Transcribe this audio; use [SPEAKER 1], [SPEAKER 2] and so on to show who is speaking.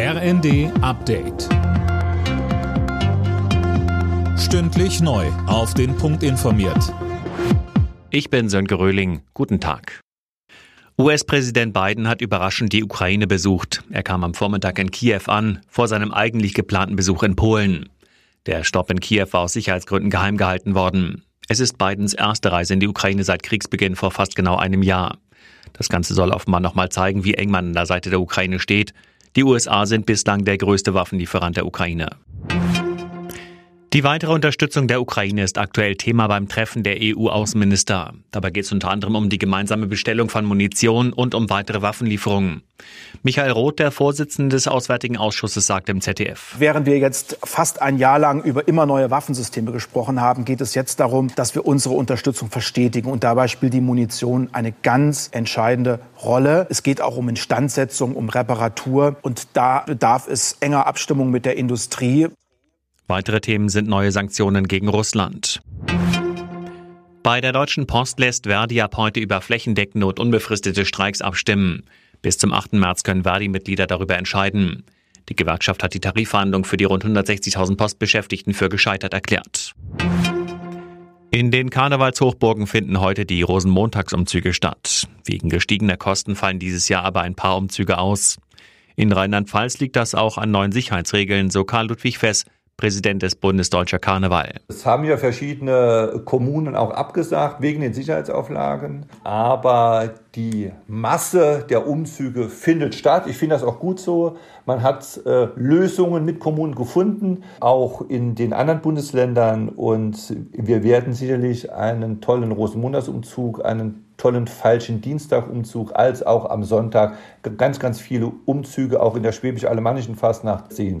[SPEAKER 1] RND Update. Stündlich neu. Auf den Punkt informiert.
[SPEAKER 2] Ich bin Sönke Röhling. Guten Tag. US-Präsident Biden hat überraschend die Ukraine besucht. Er kam am Vormittag in Kiew an, vor seinem eigentlich geplanten Besuch in Polen. Der Stopp in Kiew war aus Sicherheitsgründen geheim gehalten worden. Es ist Bidens erste Reise in die Ukraine seit Kriegsbeginn vor fast genau einem Jahr. Das Ganze soll offenbar nochmal zeigen, wie eng man an der Seite der Ukraine steht. Die USA sind bislang der größte Waffenlieferant der Ukraine. Die weitere Unterstützung der Ukraine ist aktuell Thema beim Treffen der EU-Außenminister. Dabei geht es unter anderem um die gemeinsame Bestellung von Munition und um weitere Waffenlieferungen. Michael Roth, der Vorsitzende des Auswärtigen Ausschusses, sagt im ZDF.
[SPEAKER 3] Während wir jetzt fast ein Jahr lang über immer neue Waffensysteme gesprochen haben, geht es jetzt darum, dass wir unsere Unterstützung verstetigen. Und dabei spielt die Munition eine ganz entscheidende Rolle. Es geht auch um Instandsetzung, um Reparatur. Und da bedarf es enger Abstimmung mit der Industrie.
[SPEAKER 2] Weitere Themen sind neue Sanktionen gegen Russland. Bei der Deutschen Post lässt Verdi ab heute über flächendeckende und unbefristete Streiks abstimmen. Bis zum 8. März können Verdi-Mitglieder darüber entscheiden. Die Gewerkschaft hat die Tarifverhandlung für die rund 160.000 Postbeschäftigten für gescheitert erklärt. In den Karnevalshochburgen finden heute die Rosenmontagsumzüge statt. Wegen gestiegener Kosten fallen dieses Jahr aber ein paar Umzüge aus. In Rheinland-Pfalz liegt das auch an neuen Sicherheitsregeln, so Karl Ludwig Fess, Präsident des Bundes Deutscher Karneval.
[SPEAKER 4] Es haben ja verschiedene Kommunen auch abgesagt wegen den Sicherheitsauflagen. Aber die Masse der Umzüge findet statt. Ich finde das auch gut so. Man hat äh, Lösungen mit Kommunen gefunden, auch in den anderen Bundesländern. Und wir werden sicherlich einen tollen Rosenmontagsumzug, einen tollen falschen Dienstagumzug, als auch am Sonntag ganz, ganz viele Umzüge auch in der schwäbisch-alemannischen Fastnacht sehen.